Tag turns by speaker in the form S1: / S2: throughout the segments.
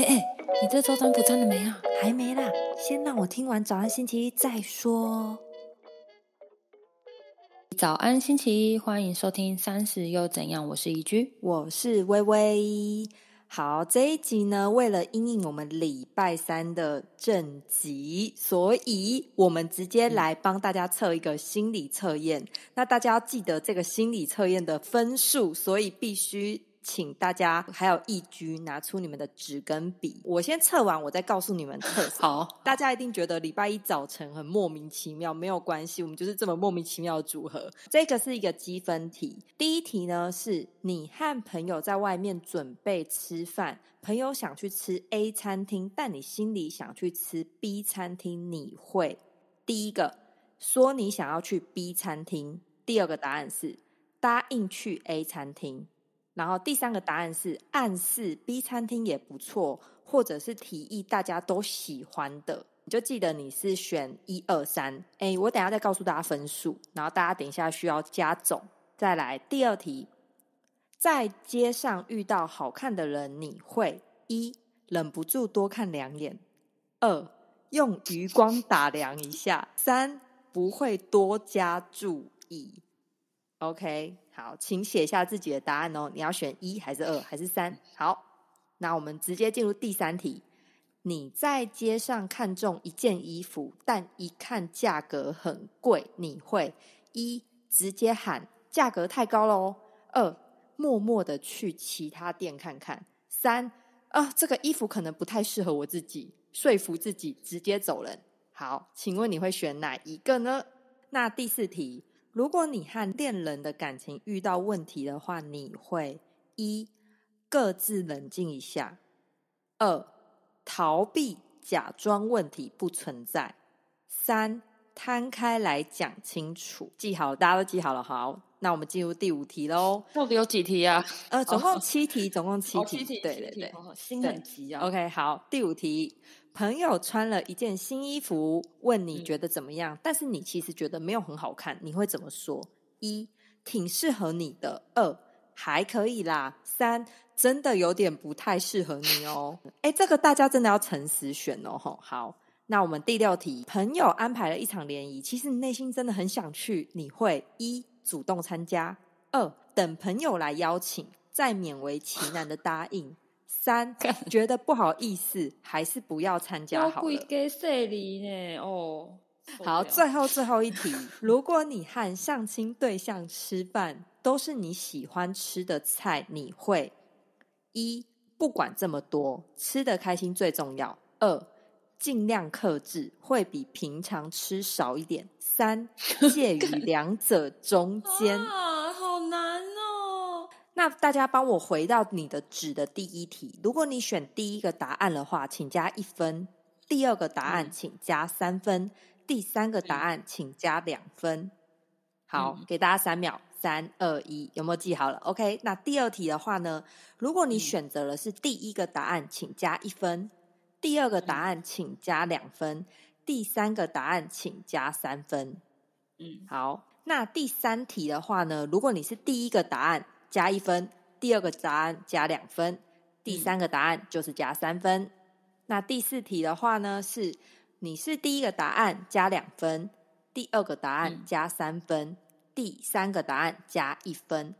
S1: 哎哎，你这周占卜占了没啊？
S2: 还没啦，先让我听完早安星期一再说。
S1: 早安星期一，欢迎收听三十又怎样？我是宜居，
S2: 我是微微。好，这一集呢，为了应应我们礼拜三的正集，所以我们直接来帮大家测一个心理测验。那大家要记得这个心理测验的分数，所以必须。请大家还有易居拿出你们的纸跟笔，我先测完，我再告诉你们测。
S1: 好，
S2: 大家一定觉得礼拜一早晨很莫名其妙，没有关系，我们就是这么莫名其妙的组合。这个是一个积分题，第一题呢是你和朋友在外面准备吃饭，朋友想去吃 A 餐厅，但你心里想去吃 B 餐厅，你会第一个说你想要去 B 餐厅，第二个答案是答应去 A 餐厅。然后第三个答案是暗示 B 餐厅也不错，或者是提议大家都喜欢的，你就记得你是选一二三。哎，我等下再告诉大家分数，然后大家等一下需要加总。再来第二题，在街上遇到好看的人，你会一忍不住多看两眼，二用余光打量一下，三不会多加注意。OK。好，请写下自己的答案哦。你要选一还是二还是三？好，那我们直接进入第三题。你在街上看中一件衣服，但一看价格很贵，你会一直接喊价格太高了哦。二默默的去其他店看看。三啊，这个衣服可能不太适合我自己，说服自己直接走人。好，请问你会选哪一个呢？那第四题。如果你和恋人的感情遇到问题的话，你会一各自冷静一下，二逃避假装问题不存在，三摊开来讲清楚。记好，大家都记好了。好，那我们进入第五题喽。
S1: 到底有几题啊？
S2: 呃，总共七题，总共七
S1: 题。
S2: 对对对，
S1: 心很急啊。
S2: OK，好，第五题。朋友穿了一件新衣服，问你觉得怎么样？但是你其实觉得没有很好看，你会怎么说？一挺适合你的，二还可以啦，三真的有点不太适合你哦。哎，这个大家真的要诚实选哦。吼，好，那我们第六题，朋友安排了一场联谊，其实你内心真的很想去，你会一主动参加，二等朋友来邀请，再勉为其难的答应。三 觉得不好意思，还是不要参加好了。
S1: 呢？哦，
S2: 好，最后最后一题，如果你和相亲对象吃饭都是你喜欢吃的菜，你会一不管这么多，吃的开心最重要；二尽量克制，会比平常吃少一点；三 介于两者中间。啊，好难哦那大家帮我回到你的纸的第一题。如果你选第一个答案的话，请加一分；第二个答案请加三分；第三个答案请加两分。好，给大家三秒，三二一，有没有记好了？OK。那第二题的话呢？如果你选择了是第一个答案，请加一分；第二个答案请加两分；第三个答案请加三分。嗯，好。那第三题的话呢？如果你是第一个答案。加一分，第二个答案加两分，第三个答案就是加三分。那第四题的话呢，是你是第一个答案加两分，第二个答案加三分，第三个答案加一分。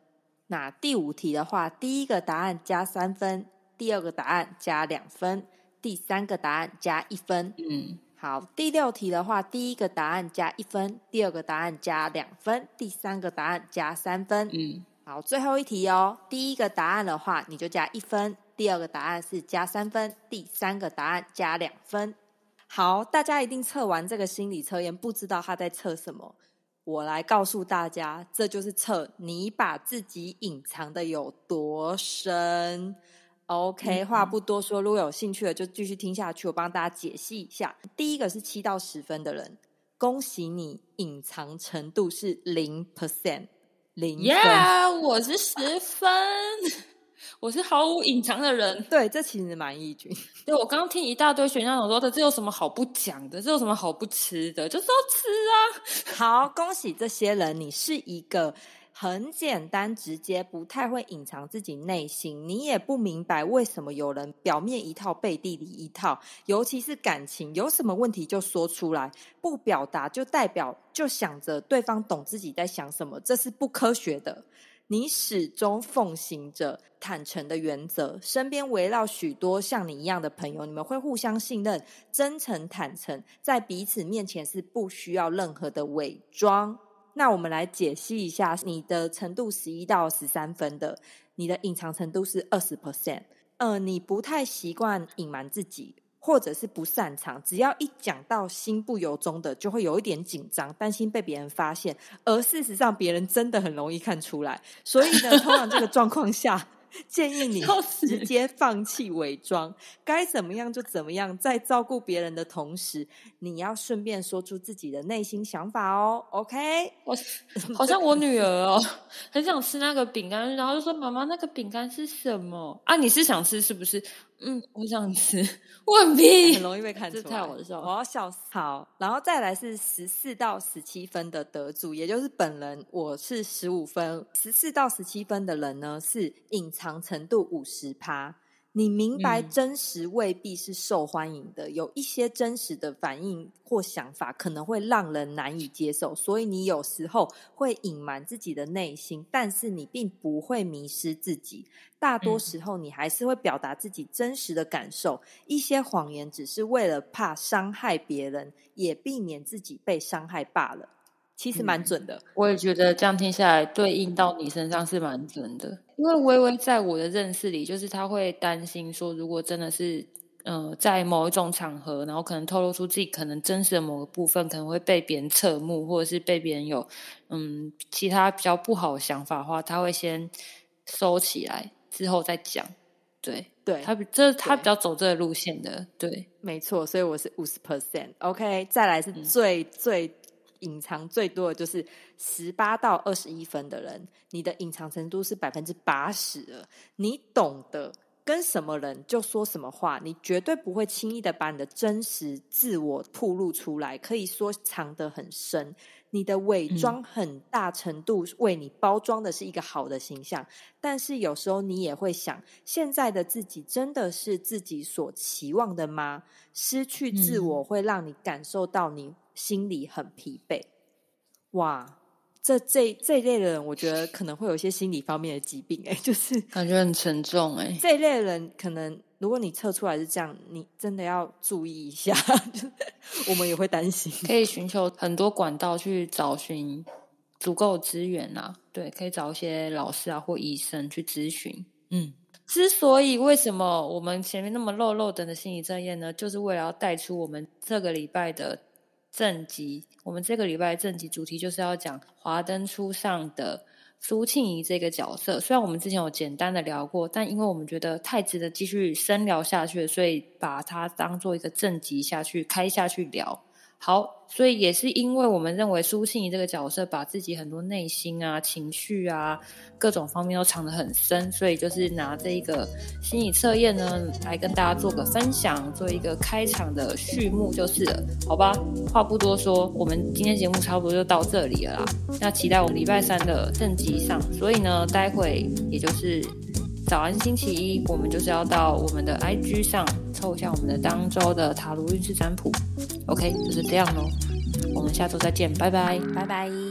S2: 那第五题的话，第一个答案加三分，第二个答案加两分，第三个答案加一分。嗯，好。第六题的话，第一个答案加一分，第二个答案加两分，第三个答案加三分。嗯。好，最后一题哦。第一个答案的话，你就加一分；第二个答案是加三分；第三个答案加两分。好，大家一定测完这个心理测验，不知道他在测什么。我来告诉大家，这就是测你把自己隐藏的有多深。OK，话不多说，如果有兴趣的就继续听下去，我帮大家解析一下。第一个是七到十分的人，恭喜你，隐藏程度是零 percent。零分，
S1: 我是十分，我是毫无隐藏的人。
S2: 对，这其实蛮易君。
S1: 对我刚刚听一大堆选项，我说的这有什么好不讲的？这有什么好不吃的？就是要吃啊！
S2: 好，恭喜这些人，你是一个很简单直接，不太会隐藏自己内心。你也不明白为什么有人表面一套，背地里一套。尤其是感情，有什么问题就说出来，不表达就代表就想着对方懂自己在想什么，这是不科学的。你始终奉行着坦诚的原则，身边围绕许多像你一样的朋友，你们会互相信任、真诚坦诚，在彼此面前是不需要任何的伪装。那我们来解析一下，你的程度十一到十三分的，你的隐藏程度是二十 percent。呃，你不太习惯隐瞒自己。或者是不擅长，只要一讲到心不由衷的，就会有一点紧张，担心被别人发现。而事实上，别人真的很容易看出来。所以呢，通常这个状况下。建议你直接放弃伪装，该怎么样就怎么样，在照顾别人的同时，你要顺便说出自己的内心想法哦。OK，
S1: 我 好像我女儿哦，很想吃那个饼干，然后就说：“妈妈，那个饼干是什么？”啊，你是想吃是不是？嗯，我想吃。问屁，
S2: 很容易被看出来，
S1: 太好笑，
S2: 我要笑死。好，然后再来是十四到十七分的得主，也就是本人，我是十五分。十四到十七分的人呢，是隐藏程度五十趴。你明白真实未必是受欢迎的，有一些真实的反应或想法可能会让人难以接受，所以你有时候会隐瞒自己的内心，但是你并不会迷失自己。大多时候，你还是会表达自己真实的感受。一些谎言只是为了怕伤害别人，也避免自己被伤害罢了。其实蛮准的，
S1: 我也觉得这样听下来，对应到你身上是蛮准的。因为微微在我的认识里，就是他会担心说，如果真的是，呃，在某一种场合，然后可能透露出自己可能真实的某个部分，可能会被别人侧目，或者是被别人有嗯其他比较不好的想法的话，他会先收起来，之后再讲。对，
S2: 对
S1: 他比这他比较走这个路线的，对，
S2: 没错。所以我是五十 percent。OK，再来是最最。隐藏最多的就是十八到二十一分的人，你的隐藏程度是百分之八十了。你懂得跟什么人就说什么话，你绝对不会轻易的把你的真实自我吐露出来，可以说藏得很深。你的伪装很大程度为你包装的是一个好的形象，但是有时候你也会想，现在的自己真的是自己所期望的吗？失去自我会让你感受到你。心里很疲惫，哇！这这这一类的人，我觉得可能会有一些心理方面的疾病，哎，就是
S1: 感觉很沉重，哎。
S2: 这一类的人，可能如果你测出来是这样，你真的要注意一下，我们也会担心。
S1: 可以寻求很多管道去找寻足够资源啊，对，可以找一些老师啊或医生去咨询。嗯，之所以为什么我们前面那么漏漏等的心理测验呢？就是为了要带出我们这个礼拜的。正集，我们这个礼拜正集主题就是要讲华灯初上的苏庆怡这个角色。虽然我们之前有简单的聊过，但因为我们觉得太值得继续深聊下去，所以把它当做一个正集下去开下去聊。好，所以也是因为我们认为苏庆怡这个角色把自己很多内心啊、情绪啊各种方面都藏得很深，所以就是拿这一个心理测验呢来跟大家做个分享，做一个开场的序幕就是了，好吧？话不多说，我们今天节目差不多就到这里了啦。那期待我们礼拜三的正集上，所以呢，待会也就是早安星期一，我们就是要到我们的 IG 上抽一下我们的当周的塔罗运势占卜。OK，就是这样喽。我们下周再见，拜拜，
S2: 拜拜。